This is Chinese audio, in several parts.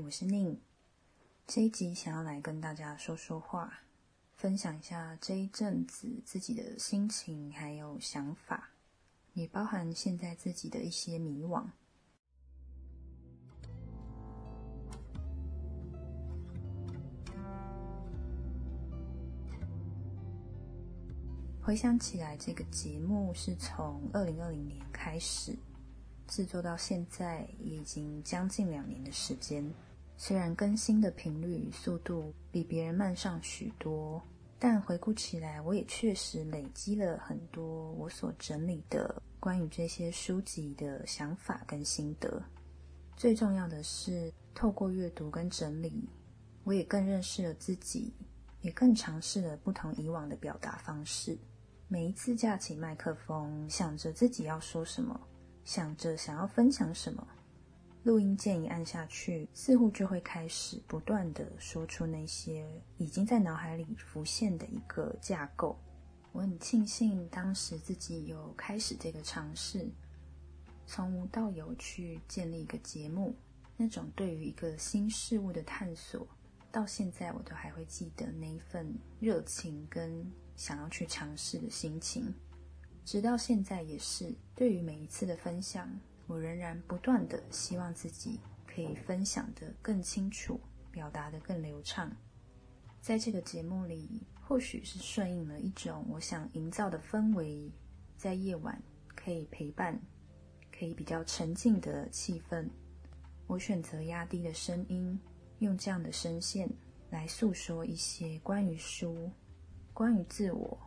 我是宁。这一集想要来跟大家说说话，分享一下这一阵子自己的心情还有想法，也包含现在自己的一些迷惘。回想起来，这个节目是从二零二零年开始制作到现在，也已经将近两年的时间。虽然更新的频率与速度比别人慢上许多，但回顾起来，我也确实累积了很多我所整理的关于这些书籍的想法跟心得。最重要的是，透过阅读跟整理，我也更认识了自己，也更尝试了不同以往的表达方式。每一次架起麦克风，想着自己要说什么，想着想要分享什么，录音键一按下去，似乎就会开始不断的说出那些已经在脑海里浮现的一个架构。我很庆幸当时自己有开始这个尝试，从无到有去建立一个节目，那种对于一个新事物的探索。到现在，我都还会记得那一份热情跟想要去尝试的心情。直到现在也是，对于每一次的分享，我仍然不断的希望自己可以分享的更清楚，表达的更流畅。在这个节目里，或许是顺应了一种我想营造的氛围，在夜晚可以陪伴，可以比较沉静的气氛，我选择压低的声音。用这样的声线来诉说一些关于书、关于自我、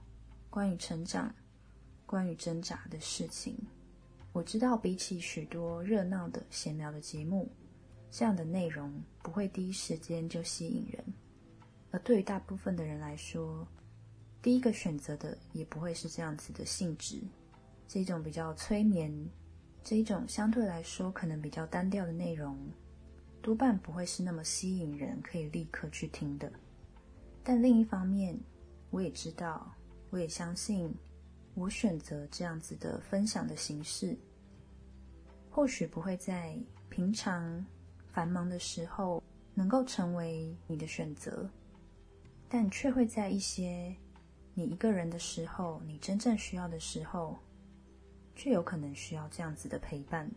关于成长、关于挣扎的事情。我知道，比起许多热闹的闲聊的节目，这样的内容不会第一时间就吸引人。而对于大部分的人来说，第一个选择的也不会是这样子的性质。这种比较催眠，这一种相对来说可能比较单调的内容。多半不会是那么吸引人，可以立刻去听的。但另一方面，我也知道，我也相信，我选择这样子的分享的形式，或许不会在平常繁忙的时候能够成为你的选择，但却会在一些你一个人的时候，你真正需要的时候，却有可能需要这样子的陪伴。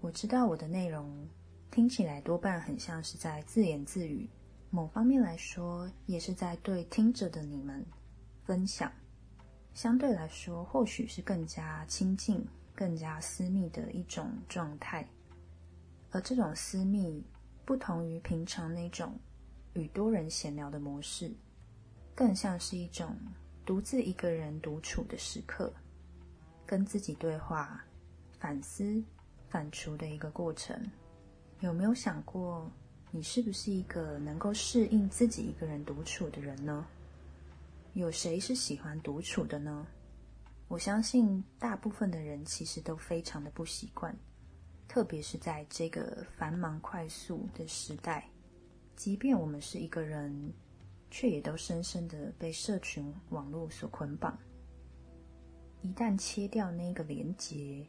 我知道我的内容。听起来多半很像是在自言自语，某方面来说，也是在对听着的你们分享。相对来说，或许是更加亲近、更加私密的一种状态。而这种私密，不同于平常那种与多人闲聊的模式，更像是一种独自一个人独处的时刻，跟自己对话、反思、反刍的一个过程。有没有想过，你是不是一个能够适应自己一个人独处的人呢？有谁是喜欢独处的呢？我相信大部分的人其实都非常的不习惯，特别是在这个繁忙快速的时代，即便我们是一个人，却也都深深的被社群网络所捆绑。一旦切掉那个连接，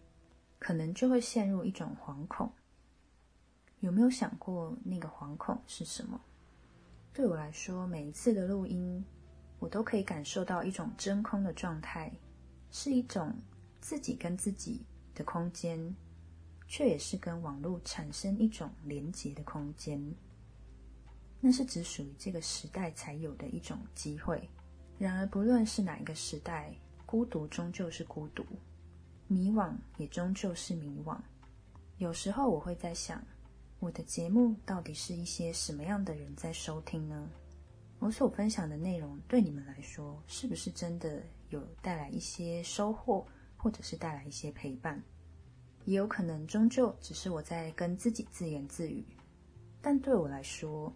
可能就会陷入一种惶恐。有没有想过那个惶恐是什么？对我来说，每一次的录音，我都可以感受到一种真空的状态，是一种自己跟自己的空间，却也是跟网络产生一种连结的空间。那是只属于这个时代才有的一种机会。然而，不论是哪一个时代，孤独终究是孤独，迷惘也终究是迷惘。有时候，我会在想。我的节目到底是一些什么样的人在收听呢？我所分享的内容对你们来说，是不是真的有带来一些收获，或者是带来一些陪伴？也有可能终究只是我在跟自己自言自语，但对我来说，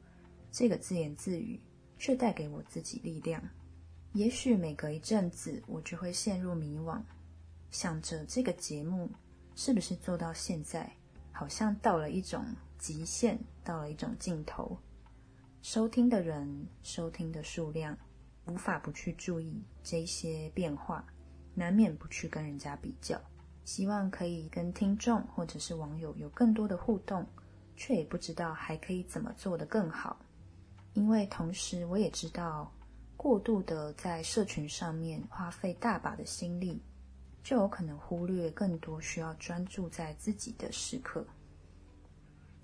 这个自言自语却带给我自己力量。也许每隔一阵子，我就会陷入迷惘，想着这个节目是不是做到现在，好像到了一种。极限到了一种尽头，收听的人、收听的数量，无法不去注意这些变化，难免不去跟人家比较。希望可以跟听众或者是网友有更多的互动，却也不知道还可以怎么做得更好。因为同时我也知道，过度的在社群上面花费大把的心力，就有可能忽略更多需要专注在自己的时刻。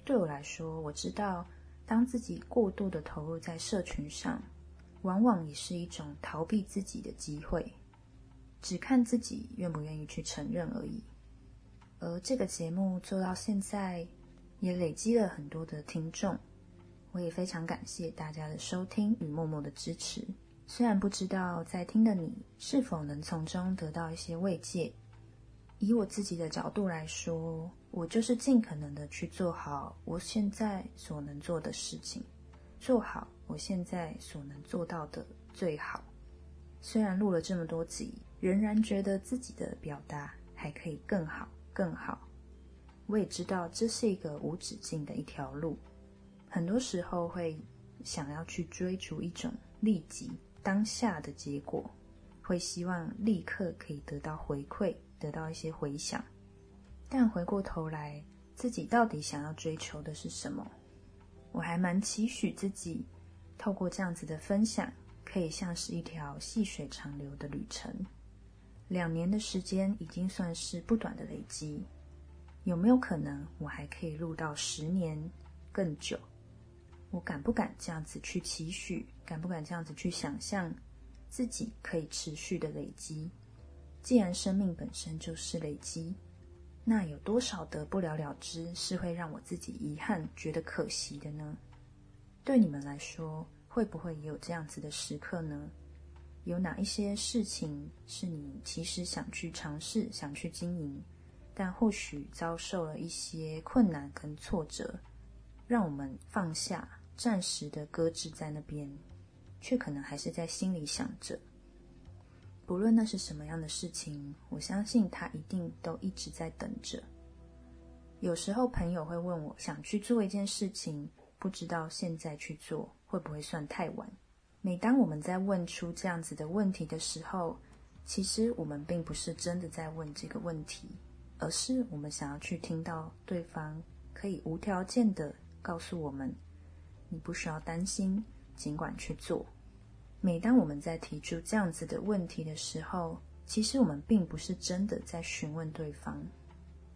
对我来说，我知道，当自己过度的投入在社群上，往往也是一种逃避自己的机会，只看自己愿不愿意去承认而已。而这个节目做到现在，也累积了很多的听众，我也非常感谢大家的收听与默默的支持。虽然不知道在听的你是否能从中得到一些慰藉。以我自己的角度来说，我就是尽可能的去做好我现在所能做的事情，做好我现在所能做到的最好。虽然录了这么多集，仍然觉得自己的表达还可以更好更好。我也知道这是一个无止境的一条路，很多时候会想要去追逐一种立即当下的结果，会希望立刻可以得到回馈。得到一些回响，但回过头来，自己到底想要追求的是什么？我还蛮期许自己透过这样子的分享，可以像是一条细水长流的旅程。两年的时间已经算是不短的累积，有没有可能我还可以录到十年更久？我敢不敢这样子去期许？敢不敢这样子去想象自己可以持续的累积？既然生命本身就是累积，那有多少得不了了之，是会让我自己遗憾、觉得可惜的呢？对你们来说，会不会也有这样子的时刻呢？有哪一些事情是你其实想去尝试、想去经营，但或许遭受了一些困难跟挫折，让我们放下，暂时的搁置在那边，却可能还是在心里想着。不论那是什么样的事情，我相信他一定都一直在等着。有时候朋友会问我，想去做一件事情，不知道现在去做会不会算太晚。每当我们在问出这样子的问题的时候，其实我们并不是真的在问这个问题，而是我们想要去听到对方可以无条件的告诉我们：“你不需要担心，尽管去做。”每当我们在提出这样子的问题的时候，其实我们并不是真的在询问对方，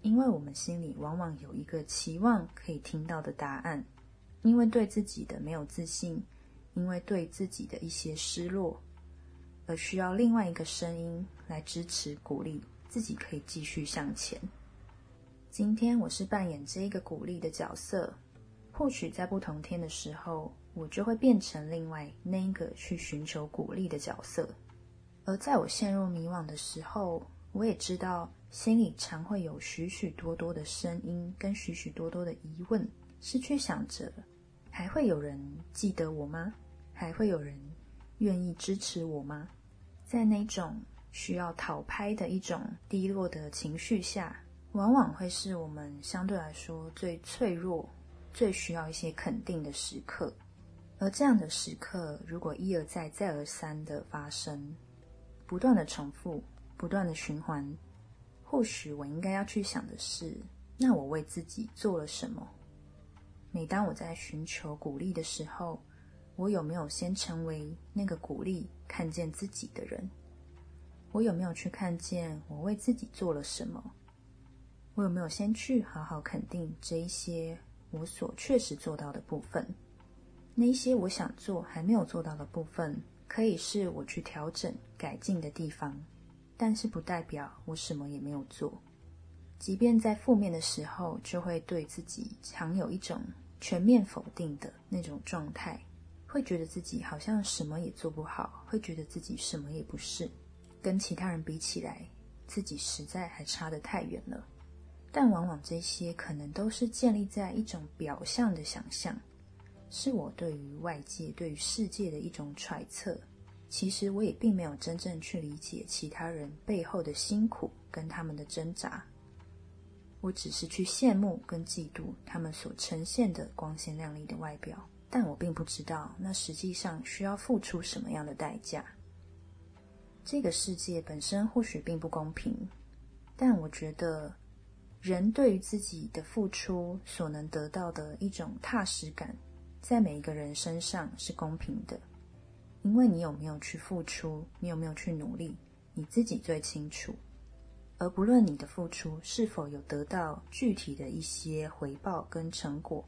因为我们心里往往有一个期望可以听到的答案，因为对自己的没有自信，因为对自己的一些失落，而需要另外一个声音来支持鼓励自己可以继续向前。今天我是扮演这一个鼓励的角色，或许在不同天的时候。我就会变成另外那一个去寻求鼓励的角色，而在我陷入迷惘的时候，我也知道心里常会有许许多多的声音跟许许多多的疑问，是去想着还会有人记得我吗？还会有人愿意支持我吗？在那种需要讨拍的一种低落的情绪下，往往会是我们相对来说最脆弱、最需要一些肯定的时刻。而这样的时刻，如果一而再、再而三的发生，不断的重复、不断的循环，或许我应该要去想的是：那我为自己做了什么？每当我在寻求鼓励的时候，我有没有先成为那个鼓励、看见自己的人？我有没有去看见我为自己做了什么？我有没有先去好好肯定这一些我所确实做到的部分？那些我想做还没有做到的部分，可以是我去调整改进的地方，但是不代表我什么也没有做。即便在负面的时候，就会对自己常有一种全面否定的那种状态，会觉得自己好像什么也做不好，会觉得自己什么也不是，跟其他人比起来，自己实在还差得太远了。但往往这些可能都是建立在一种表象的想象。是我对于外界、对于世界的一种揣测。其实我也并没有真正去理解其他人背后的辛苦跟他们的挣扎。我只是去羡慕跟嫉妒他们所呈现的光鲜亮丽的外表，但我并不知道那实际上需要付出什么样的代价。这个世界本身或许并不公平，但我觉得人对于自己的付出所能得到的一种踏实感，在每一个人身上是公平的，因为你有没有去付出，你有没有去努力，你自己最清楚。而不论你的付出是否有得到具体的一些回报跟成果，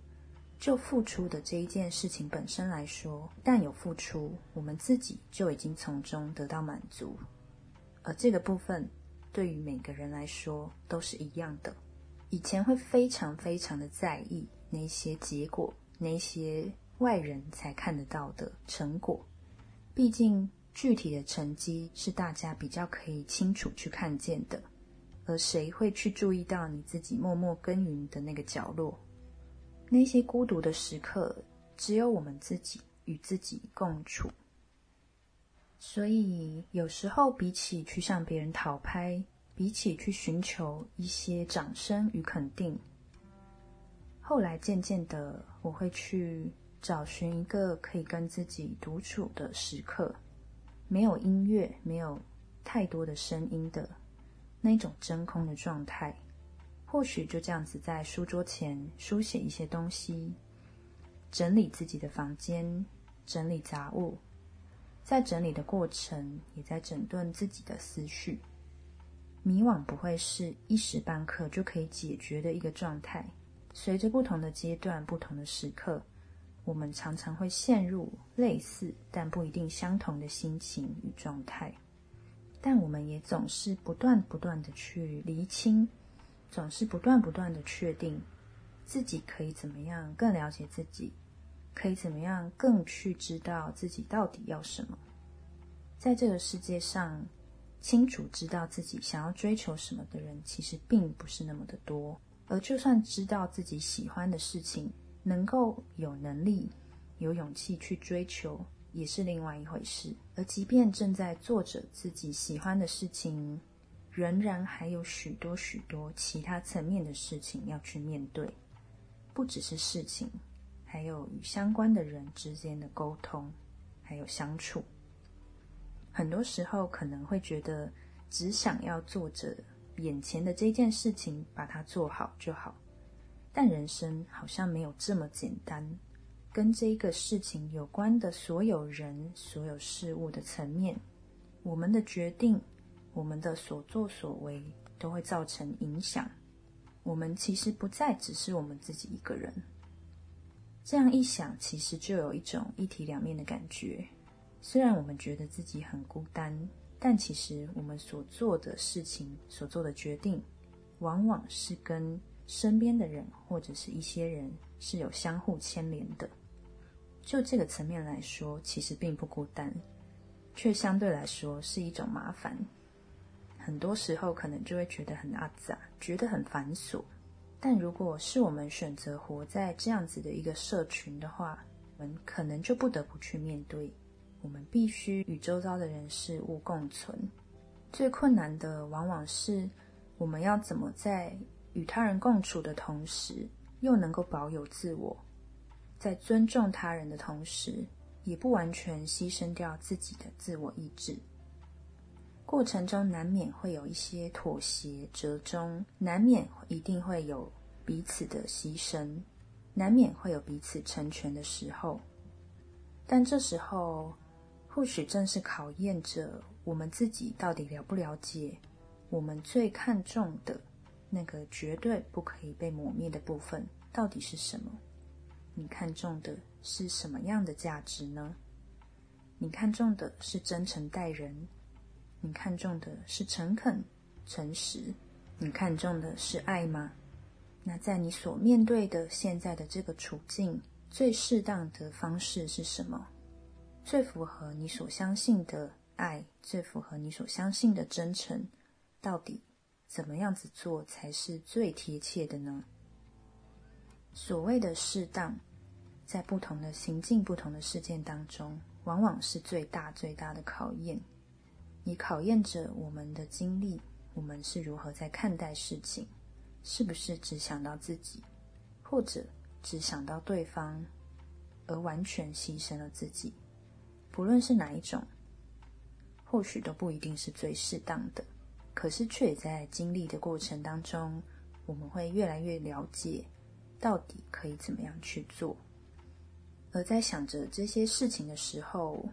就付出的这一件事情本身来说，但有付出，我们自己就已经从中得到满足。而这个部分对于每个人来说都是一样的。以前会非常非常的在意那些结果，那些外人才看得到的成果。毕竟具体的成绩是大家比较可以清楚去看见的，而谁会去注意到你自己默默耕耘的那个角落？那些孤独的时刻，只有我们自己与自己共处。所以有时候，比起去向别人讨拍。比起去寻求一些掌声与肯定，后来渐渐的，我会去找寻一个可以跟自己独处的时刻，没有音乐，没有太多的声音的那种真空的状态。或许就这样子在书桌前书写一些东西，整理自己的房间，整理杂物，在整理的过程，也在整顿自己的思绪。迷惘不会是一时半刻就可以解决的一个状态。随着不同的阶段、不同的时刻，我们常常会陷入类似但不一定相同的心情与状态。但我们也总是不断不断的去厘清，总是不断不断的确定自己可以怎么样更了解自己，可以怎么样更去知道自己到底要什么。在这个世界上。清楚知道自己想要追求什么的人，其实并不是那么的多。而就算知道自己喜欢的事情，能够有能力、有勇气去追求，也是另外一回事。而即便正在做着自己喜欢的事情，仍然还有许多许多其他层面的事情要去面对，不只是事情，还有与相关的人之间的沟通，还有相处。很多时候可能会觉得，只想要做着眼前的这件事情，把它做好就好。但人生好像没有这么简单，跟这个事情有关的所有人、所有事物的层面，我们的决定、我们的所作所为，都会造成影响。我们其实不再只是我们自己一个人。这样一想，其实就有一种一体两面的感觉。虽然我们觉得自己很孤单，但其实我们所做的事情、所做的决定，往往是跟身边的人或者是一些人是有相互牵连的。就这个层面来说，其实并不孤单，却相对来说是一种麻烦。很多时候可能就会觉得很阿杂，觉得很繁琐。但如果是我们选择活在这样子的一个社群的话，我们可能就不得不去面对。我们必须与周遭的人事物共存。最困难的往往是，我们要怎么在与他人共处的同时，又能够保有自我，在尊重他人的同时，也不完全牺牲掉自己的自我意志。过程中难免会有一些妥协、折中，难免一定会有彼此的牺牲，难免会有彼此成全的时候。但这时候，或许正是考验着我们自己到底了不了解我们最看重的那个绝对不可以被磨灭的部分到底是什么？你看重的是什么样的价值呢？你看重的是真诚待人，你看重的是诚恳、诚实，你看重的是爱吗？那在你所面对的现在的这个处境，最适当的方式是什么？最符合你所相信的爱，最符合你所相信的真诚，到底怎么样子做才是最贴切的呢？所谓的适当，在不同的行境、不同的事件当中，往往是最大最大的考验，你考验着我们的经历，我们是如何在看待事情，是不是只想到自己，或者只想到对方，而完全牺牲了自己。不论是哪一种，或许都不一定是最适当的，可是却也在经历的过程当中，我们会越来越了解到底可以怎么样去做。而在想着这些事情的时候，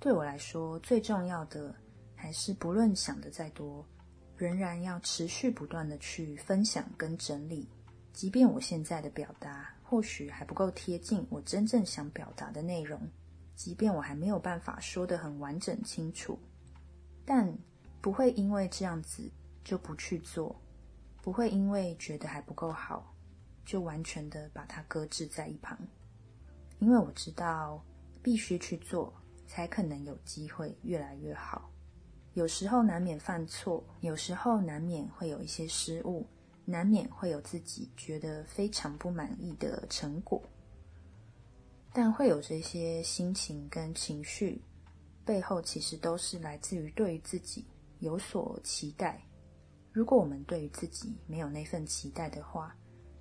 对我来说最重要的还是，不论想的再多，仍然要持续不断的去分享跟整理，即便我现在的表达或许还不够贴近我真正想表达的内容，即便我还没有办法说得很完整清楚，但不会因为这样子就不去做，不会因为觉得还不够好，就完全的把它搁置在一旁。因为我知道必须去做，才可能有机会越来越好。有时候难免犯错，有时候难免会有一些失误，难免会有自己觉得非常不满意的成果。但会有这些心情跟情绪，背后其实都是来自于对于自己有所期待。如果我们对于自己没有那份期待的话，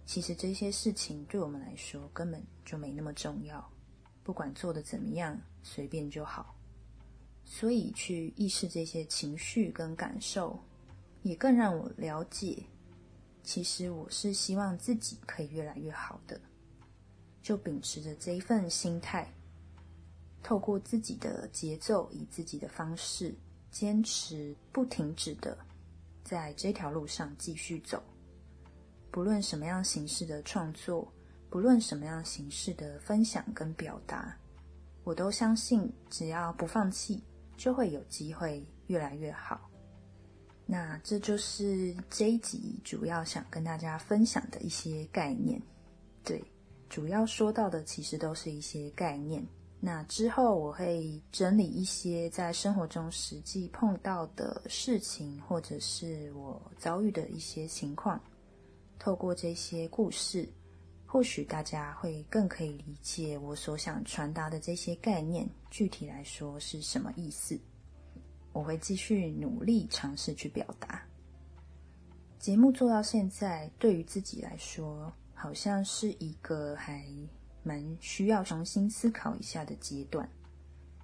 其实这些事情对我们来说根本就没那么重要，不管做的怎么样，随便就好。所以去意识这些情绪跟感受，也更让我了解，其实我是希望自己可以越来越好的。就秉持着这一份心态，透过自己的节奏，以自己的方式，坚持不停止的，在这条路上继续走。不论什么样形式的创作，不论什么样形式的分享跟表达，我都相信，只要不放弃，就会有机会越来越好。那这就是这一集主要想跟大家分享的一些概念。主要说到的其实都是一些概念。那之后我会整理一些在生活中实际碰到的事情，或者是我遭遇的一些情况。透过这些故事，或许大家会更可以理解我所想传达的这些概念，具体来说是什么意思。我会继续努力尝试去表达。节目做到现在，对于自己来说，好像是一个还蛮需要重新思考一下的阶段。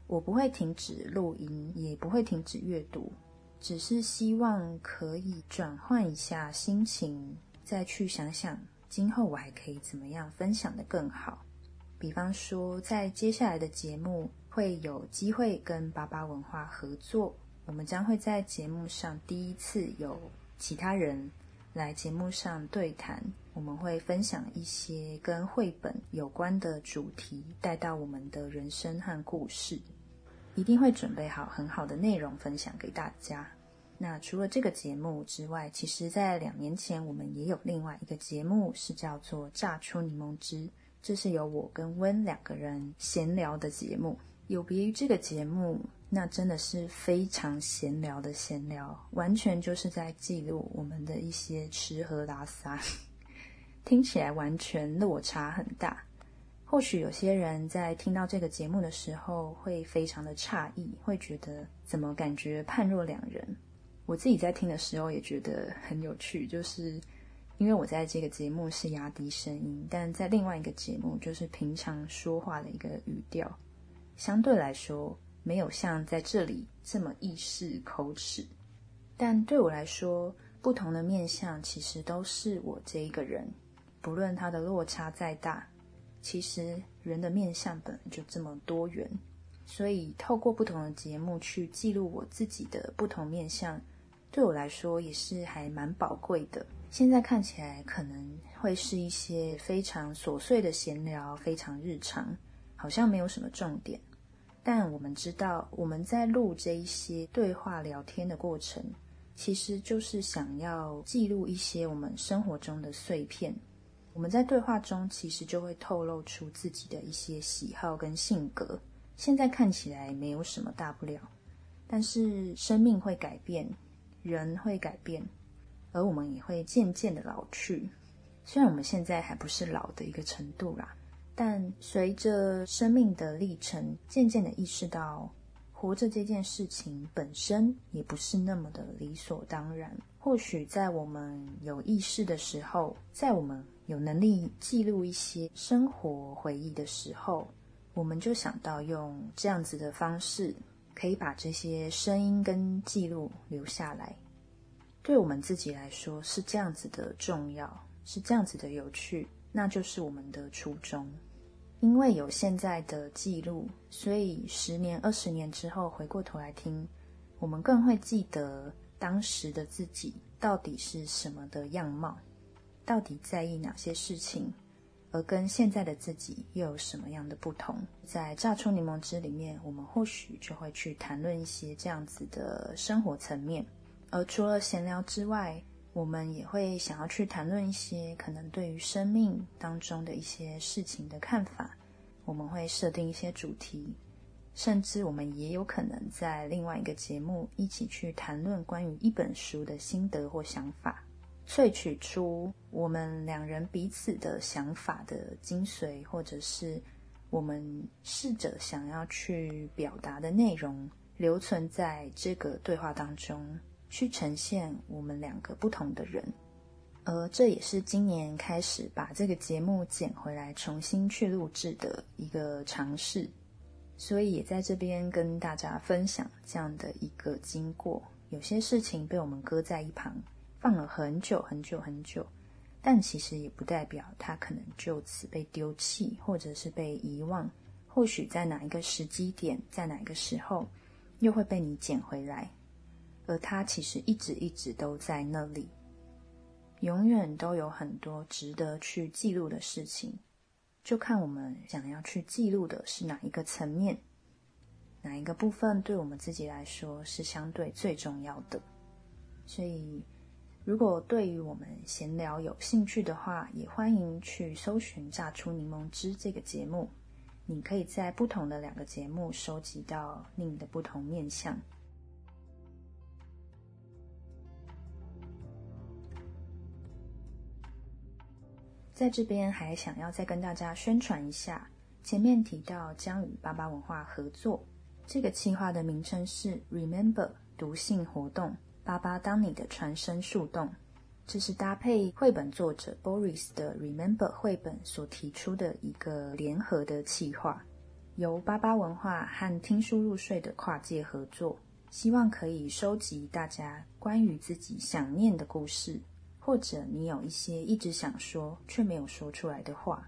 我不会停止录音，也不会停止阅读，只是希望可以转换一下心情。再去想想，今后我还可以怎么样分享的更好？比方说，在接下来的节目会有机会跟巴巴文化合作，我们将会在节目上第一次有其他人来节目上对谈，我们会分享一些跟绘本有关的主题，带到我们的人生和故事，一定会准备好很好的内容分享给大家。那除了这个节目之外，其实，在两年前我们也有另外一个节目，是叫做《榨出柠檬汁》，这是由我跟温两个人闲聊的节目。有别于这个节目，那真的是非常闲聊的闲聊，完全就是在记录我们的一些吃喝拉撒，听起来完全落差很大。或许有些人在听到这个节目的时候，会非常的诧异，会觉得怎么感觉判若两人。我自己在听的时候也觉得很有趣，就是因为我在这个节目是压低声音，但在另外一个节目就是平常说话的一个语调，相对来说没有像在这里这么意识口齿。但对我来说，不同的面相其实都是我这一个人，不论它的落差再大，其实人的面相本就这么多元，所以透过不同的节目去记录我自己的不同面相。对我来说也是还蛮宝贵的。现在看起来可能会是一些非常琐碎的闲聊，非常日常，好像没有什么重点。但我们知道，我们在录这一些对话聊天的过程，其实就是想要记录一些我们生活中的碎片。我们在对话中其实就会透露出自己的一些喜好跟性格。现在看起来没有什么大不了，但是生命会改变。人会改变，而我们也会渐渐的老去。虽然我们现在还不是老的一个程度啦，但随着生命的历程，渐渐的意识到，活着这件事情本身也不是那么的理所当然。或许在我们有意识的时候，在我们有能力记录一些生活回忆的时候，我们就想到用这样子的方式。可以把这些声音跟记录留下来。对我们自己来说是这样子的重要，是这样子的有趣，那就是我们的初衷。因为有现在的记录，所以十年、二十年之后回过头来听，我们更会记得当时的自己到底是什么的样貌，到底在意哪些事情，而跟现在的自己又有什么样的不同。在榨出柠檬汁里面，我们或许就会去谈论一些这样子的生活层面。而除了闲聊之外，我们也会想要去谈论一些可能对于生命当中的一些事情的看法。我们会设定一些主题，甚至我们也有可能在另外一个节目一起去谈论关于一本书的心得或想法，萃取出我们两人彼此的想法的精髓，或者是我们试着想要去表达的内容，留存在这个对话当中。去呈现我们两个不同的人，而这也是今年开始把这个节目捡回来重新去录制的一个尝试，所以也在这边跟大家分享这样的一个经过。有些事情被我们搁在一旁，放了很久很久很久，但其实也不代表它可能就此被丢弃，或者是被遗忘。或许在哪一个时机点，在哪个时候，又会被你捡回来。而它其实一直一直都在那里，永远都有很多值得去记录的事情，就看我们想要去记录的是哪一个层面，哪一个部分对我们自己来说是相对最重要的。所以，如果对于我们闲聊有兴趣的话，也欢迎去搜寻《榨出柠檬汁》这个节目，你可以在不同的两个节目收集到你的不同面相。在这边还想要再跟大家宣传一下，前面提到将与八八文化合作，这个计划的名称是 Remember 读性活动，巴巴当你的传声树洞，这是搭配绘本作者 Boris 的 Remember 绘本所提出的一个联合的企划，由巴巴文化和听书入睡的跨界合作，希望可以收集大家关于自己想念的故事。或者你有一些一直想说却没有说出来的话，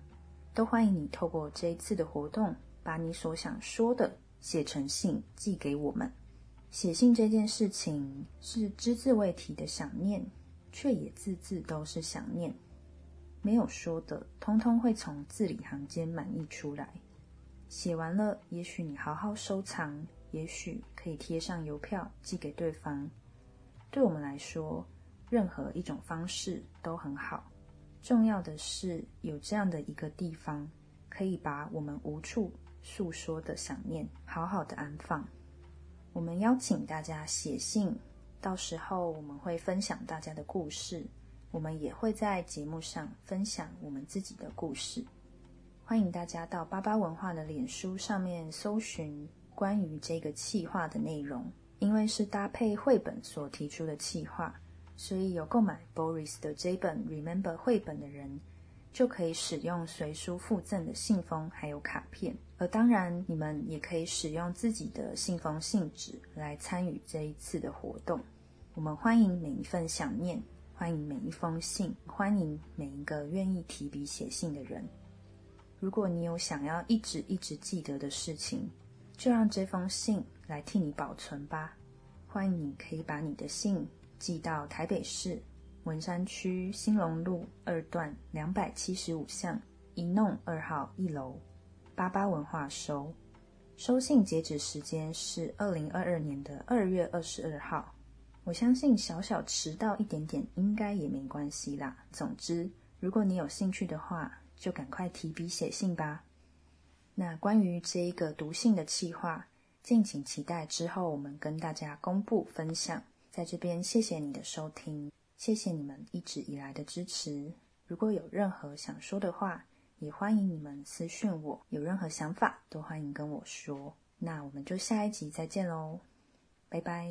都欢迎你透过这一次的活动，把你所想说的写成信寄给我们。写信这件事情是只字未提的想念，却也字字都是想念。没有说的，通通会从字里行间满溢出来。写完了，也许你好好收藏，也许可以贴上邮票寄给对方。对我们来说。任何一种方式都很好，重要的是有这样的一个地方，可以把我们无处诉说的想念好好的安放。我们邀请大家写信，到时候我们会分享大家的故事，我们也会在节目上分享我们自己的故事。欢迎大家到巴巴文化的脸书上面搜寻关于这个企划的内容，因为是搭配绘本所提出的企划。所以有购买 Boris 的这本 Remember 绘本的人，就可以使用随书附赠的信封还有卡片。而当然，你们也可以使用自己的信封信纸来参与这一次的活动。我们欢迎每一份想念，欢迎每一封信，欢迎每一个愿意提笔写信的人。如果你有想要一直一直记得的事情，就让这封信来替你保存吧。欢迎你可以把你的信。寄到台北市文山区兴隆路二段两百七十五巷一弄二号一楼，八八文化收。收信截止时间是二零二二年的二月二十二号。我相信小小迟到一点点应该也没关系啦。总之，如果你有兴趣的话，就赶快提笔写信吧。那关于这一个读信的计划，敬请期待之后我们跟大家公布分享。在这边，谢谢你的收听，谢谢你们一直以来的支持。如果有任何想说的话，也欢迎你们私讯我。有任何想法，都欢迎跟我说。那我们就下一集再见喽，拜拜。